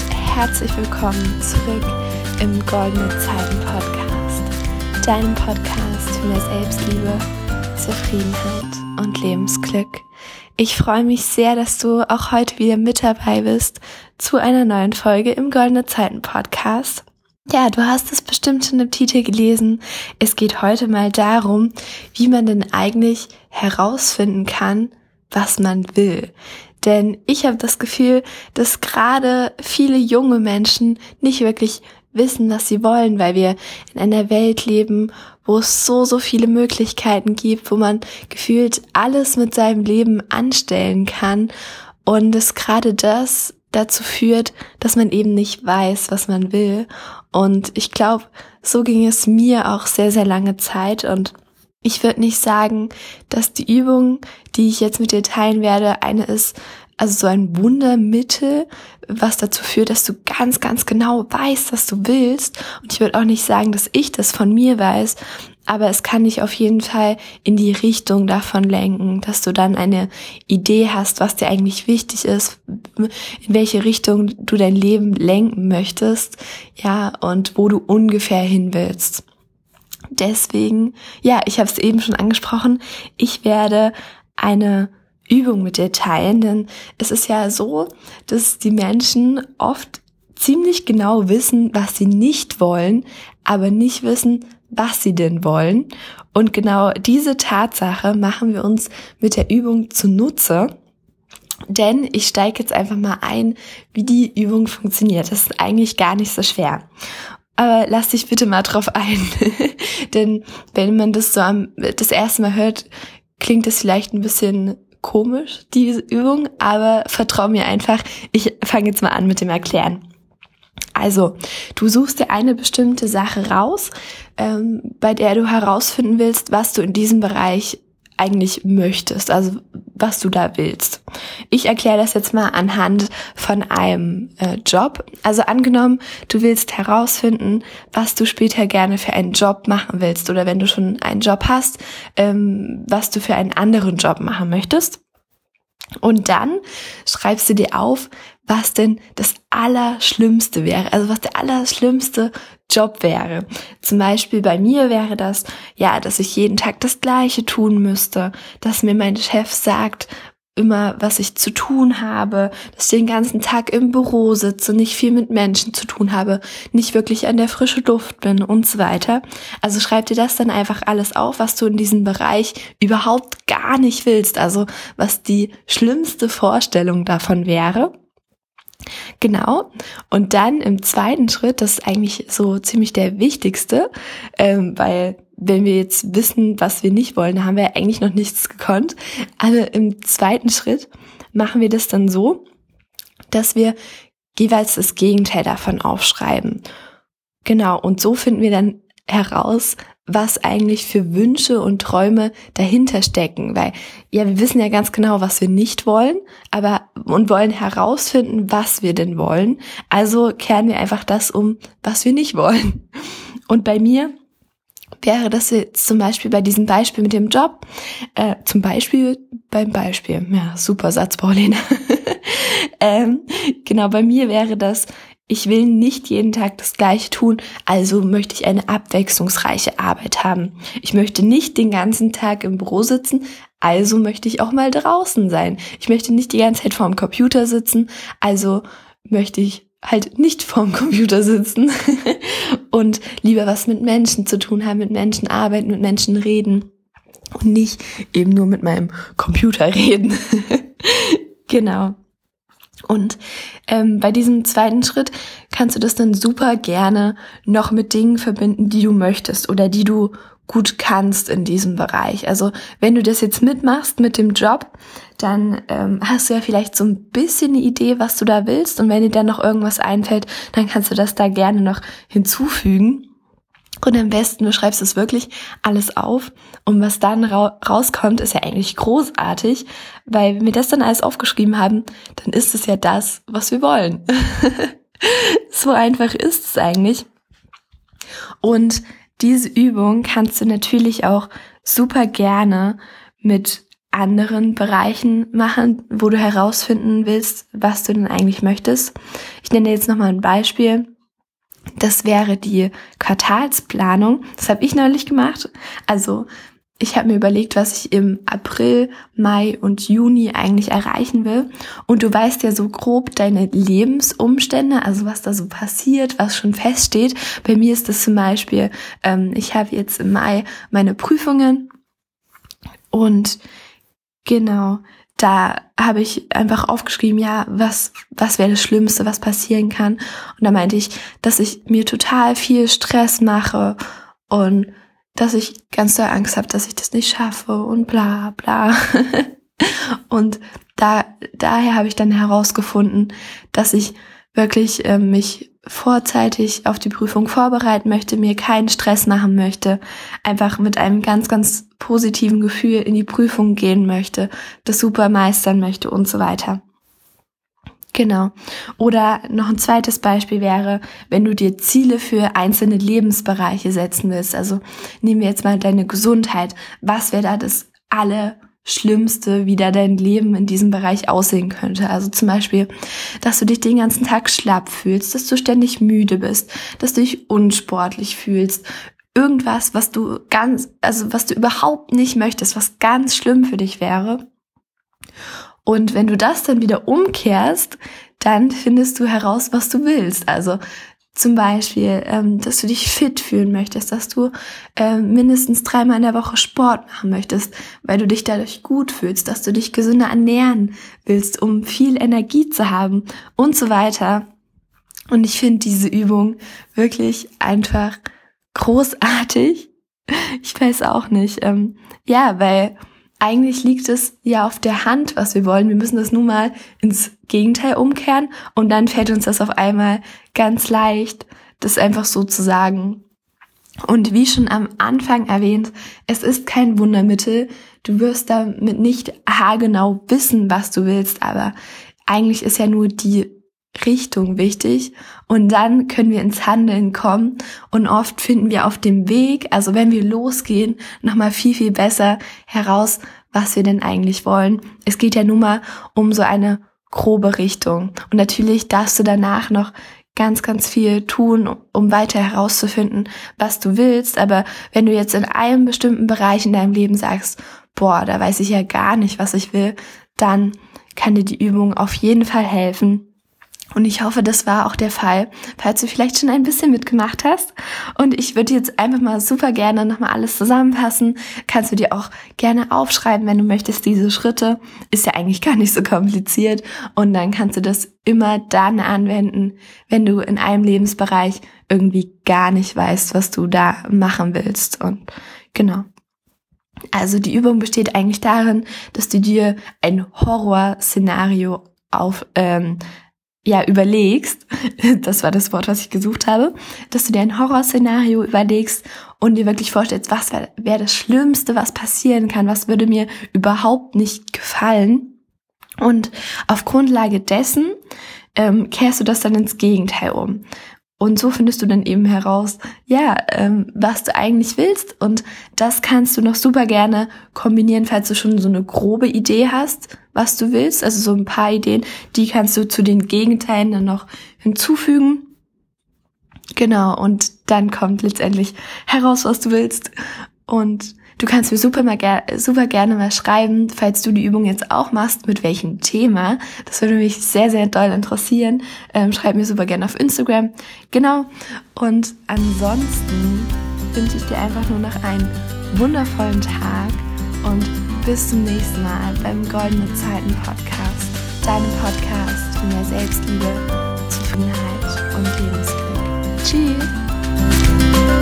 herzlich willkommen zurück im Goldene Zeiten Podcast, deinem Podcast für mehr Selbstliebe, Zufriedenheit und Lebensglück. Ich freue mich sehr, dass du auch heute wieder mit dabei bist zu einer neuen Folge im Goldene Zeiten Podcast. Ja, du hast es bestimmt schon im Titel gelesen. Es geht heute mal darum, wie man denn eigentlich herausfinden kann, was man will. Denn ich habe das Gefühl, dass gerade viele junge Menschen nicht wirklich wissen, was sie wollen, weil wir in einer Welt leben, wo es so, so viele Möglichkeiten gibt, wo man gefühlt alles mit seinem Leben anstellen kann und es gerade das dazu führt, dass man eben nicht weiß, was man will. Und ich glaube, so ging es mir auch sehr, sehr lange Zeit und ich würde nicht sagen, dass die Übung, die ich jetzt mit dir teilen werde, eine ist, also so ein Wundermittel, was dazu führt, dass du ganz, ganz genau weißt, was du willst. Und ich würde auch nicht sagen, dass ich das von mir weiß, aber es kann dich auf jeden Fall in die Richtung davon lenken, dass du dann eine Idee hast, was dir eigentlich wichtig ist, in welche Richtung du dein Leben lenken möchtest, ja, und wo du ungefähr hin willst. Deswegen, ja, ich habe es eben schon angesprochen, ich werde eine Übung mit dir teilen, denn es ist ja so, dass die Menschen oft ziemlich genau wissen, was sie nicht wollen, aber nicht wissen, was sie denn wollen. Und genau diese Tatsache machen wir uns mit der Übung zunutze. Denn ich steige jetzt einfach mal ein, wie die Übung funktioniert. Das ist eigentlich gar nicht so schwer. Aber lass dich bitte mal drauf ein. Denn wenn man das so am, das erste Mal hört, klingt es vielleicht ein bisschen komisch, diese Übung, aber vertrau mir einfach. Ich fange jetzt mal an mit dem Erklären. Also, du suchst dir eine bestimmte Sache raus, ähm, bei der du herausfinden willst, was du in diesem Bereich eigentlich möchtest, also was du da willst. Ich erkläre das jetzt mal anhand von einem äh, Job. Also angenommen, du willst herausfinden, was du später gerne für einen Job machen willst oder wenn du schon einen Job hast, ähm, was du für einen anderen Job machen möchtest. Und dann schreibst du dir auf, was denn das Allerschlimmste wäre, also was der allerschlimmste Job wäre. Zum Beispiel bei mir wäre das, ja, dass ich jeden Tag das Gleiche tun müsste, dass mir mein Chef sagt, immer, was ich zu tun habe, dass ich den ganzen Tag im Büro sitze, nicht viel mit Menschen zu tun habe, nicht wirklich an der frische Luft bin und so weiter. Also schreib dir das dann einfach alles auf, was du in diesem Bereich überhaupt gar nicht willst, also was die schlimmste Vorstellung davon wäre. Genau. Und dann im zweiten Schritt, das ist eigentlich so ziemlich der wichtigste, ähm, weil wenn wir jetzt wissen, was wir nicht wollen, haben wir eigentlich noch nichts gekonnt. Also im zweiten Schritt machen wir das dann so, dass wir jeweils das Gegenteil davon aufschreiben. Genau. Und so finden wir dann heraus, was eigentlich für Wünsche und Träume dahinter stecken, weil ja, wir wissen ja ganz genau, was wir nicht wollen, aber und wollen herausfinden, was wir denn wollen. Also kehren wir einfach das um, was wir nicht wollen. Und bei mir wäre das jetzt zum Beispiel bei diesem Beispiel mit dem Job, äh, zum Beispiel beim Beispiel, ja, super Satz, Paulina. ähm, genau, bei mir wäre das, ich will nicht jeden Tag das Gleiche tun, also möchte ich eine abwechslungsreiche Arbeit haben. Ich möchte nicht den ganzen Tag im Büro sitzen, also möchte ich auch mal draußen sein. Ich möchte nicht die ganze Zeit vorm Computer sitzen, also möchte ich halt nicht vorm Computer sitzen und lieber was mit Menschen zu tun haben, mit Menschen arbeiten, mit Menschen reden und nicht eben nur mit meinem Computer reden. genau. Und ähm, bei diesem zweiten Schritt kannst du das dann super gerne noch mit Dingen verbinden, die du möchtest oder die du gut kannst in diesem Bereich. Also wenn du das jetzt mitmachst mit dem Job, dann ähm, hast du ja vielleicht so ein bisschen eine Idee, was du da willst. Und wenn dir dann noch irgendwas einfällt, dann kannst du das da gerne noch hinzufügen. Und am besten, du schreibst es wirklich alles auf. Und was dann ra rauskommt, ist ja eigentlich großartig, weil wenn wir das dann alles aufgeschrieben haben, dann ist es ja das, was wir wollen. so einfach ist es eigentlich. Und diese Übung kannst du natürlich auch super gerne mit anderen Bereichen machen, wo du herausfinden willst, was du denn eigentlich möchtest. Ich nenne dir jetzt nochmal ein Beispiel. Das wäre die Quartalsplanung. Das habe ich neulich gemacht. Also ich habe mir überlegt, was ich im April, Mai und Juni eigentlich erreichen will. Und du weißt ja so grob deine Lebensumstände, also was da so passiert, was schon feststeht. Bei mir ist das zum Beispiel, ähm, ich habe jetzt im Mai meine Prüfungen und genau, da habe ich einfach aufgeschrieben, ja, was, was wäre das Schlimmste, was passieren kann. Und da meinte ich, dass ich mir total viel Stress mache und dass ich ganz doll Angst habe, dass ich das nicht schaffe und bla bla. und da, daher habe ich dann herausgefunden, dass ich wirklich äh, mich vorzeitig auf die Prüfung vorbereiten möchte, mir keinen Stress machen möchte, einfach mit einem ganz, ganz positiven Gefühl in die Prüfung gehen möchte, das super meistern möchte und so weiter. Genau. Oder noch ein zweites Beispiel wäre, wenn du dir Ziele für einzelne Lebensbereiche setzen willst. Also nehmen wir jetzt mal deine Gesundheit. Was wäre da das alle Schlimmste, wie da dein Leben in diesem Bereich aussehen könnte. Also zum Beispiel, dass du dich den ganzen Tag schlapp fühlst, dass du ständig müde bist, dass du dich unsportlich fühlst. Irgendwas, was du ganz, also was du überhaupt nicht möchtest, was ganz schlimm für dich wäre. Und wenn du das dann wieder umkehrst, dann findest du heraus, was du willst. Also zum Beispiel, ähm, dass du dich fit fühlen möchtest, dass du ähm, mindestens dreimal in der Woche Sport machen möchtest, weil du dich dadurch gut fühlst, dass du dich gesünder ernähren willst, um viel Energie zu haben und so weiter. Und ich finde diese Übung wirklich einfach großartig. Ich weiß auch nicht. Ähm, ja, weil eigentlich liegt es ja auf der Hand, was wir wollen. Wir müssen das nun mal ins Gegenteil umkehren und dann fällt uns das auf einmal ganz leicht, das einfach so zu sagen. Und wie schon am Anfang erwähnt, es ist kein Wundermittel. Du wirst damit nicht haargenau wissen, was du willst, aber eigentlich ist ja nur die Richtung wichtig. Und dann können wir ins Handeln kommen. Und oft finden wir auf dem Weg, also wenn wir losgehen, nochmal viel, viel besser heraus, was wir denn eigentlich wollen. Es geht ja nun mal um so eine grobe Richtung. Und natürlich darfst du danach noch ganz, ganz viel tun, um weiter herauszufinden, was du willst, aber wenn du jetzt in einem bestimmten Bereich in deinem Leben sagst, boah, da weiß ich ja gar nicht, was ich will, dann kann dir die Übung auf jeden Fall helfen, und ich hoffe, das war auch der Fall, falls du vielleicht schon ein bisschen mitgemacht hast. Und ich würde jetzt einfach mal super gerne nochmal alles zusammenfassen. Kannst du dir auch gerne aufschreiben, wenn du möchtest, diese Schritte. Ist ja eigentlich gar nicht so kompliziert. Und dann kannst du das immer dann anwenden, wenn du in einem Lebensbereich irgendwie gar nicht weißt, was du da machen willst. Und genau. Also die Übung besteht eigentlich darin, dass du dir ein Horrorszenario auf ähm, ja, überlegst, das war das Wort, was ich gesucht habe, dass du dir ein Horrorszenario überlegst und dir wirklich vorstellst, was wäre wär das Schlimmste, was passieren kann, was würde mir überhaupt nicht gefallen. Und auf Grundlage dessen ähm, kehrst du das dann ins Gegenteil um. Und so findest du dann eben heraus, ja, ähm, was du eigentlich willst. Und das kannst du noch super gerne kombinieren, falls du schon so eine grobe Idee hast, was du willst. Also so ein paar Ideen, die kannst du zu den Gegenteilen dann noch hinzufügen. Genau, und dann kommt letztendlich heraus, was du willst. Und Du kannst mir super, mal ger super gerne mal schreiben, falls du die Übung jetzt auch machst, mit welchem Thema. Das würde mich sehr, sehr doll interessieren. Ähm, schreib mir super gerne auf Instagram. Genau. Und ansonsten wünsche ich dir einfach nur noch einen wundervollen Tag und bis zum nächsten Mal beim Goldene Zeiten Podcast. Deinem Podcast für mehr Selbstliebe, Zufriedenheit und Lebensglück. Tschüss!